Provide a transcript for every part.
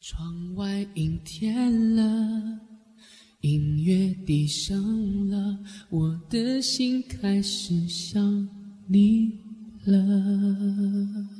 窗外阴天了，音乐低声了，我的心开始想你了。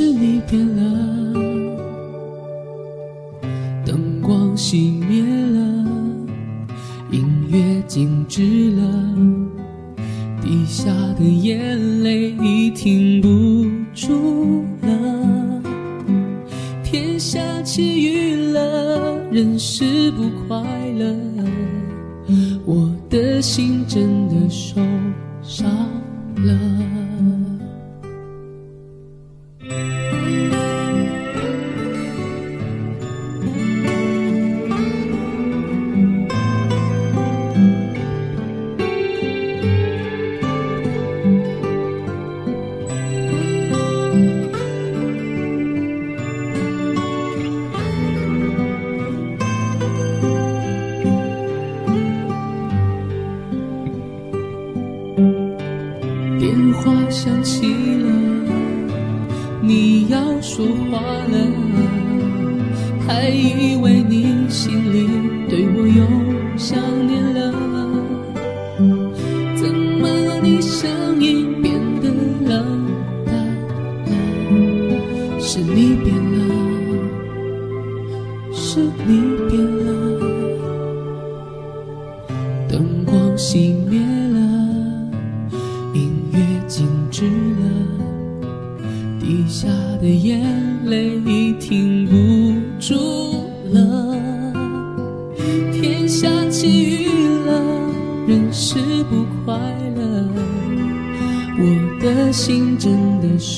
是你变了。灯光熄灭了，音乐静止了。滴下的眼泪已停不住了，天下起雨了，人是不快乐，我的心真的受伤了。还以为你心里对我又想念了。怎么你声音变得冷淡了？是你变了，是你变了。的眼泪已停不住了。天下起雨了，人是不快乐，我的心真的是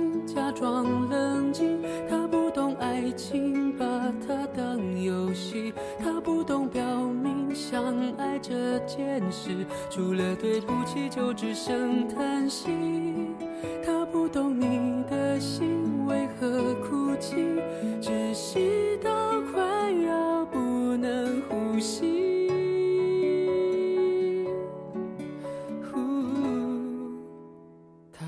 装冷静。他不懂爱情，把它当游戏。他不懂表明相爱这件事，除了对不起就只剩叹息。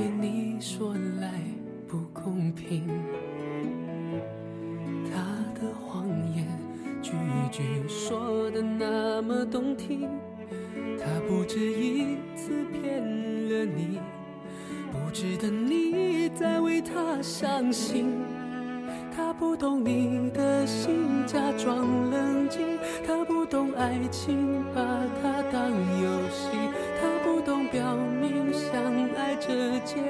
对你说来不公平。他的谎言句句说的那么动听，他不止一次骗了你，不值得你再为他伤心。他不懂你的心，假装冷静；他不懂爱情，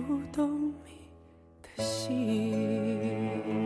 不懂你的心。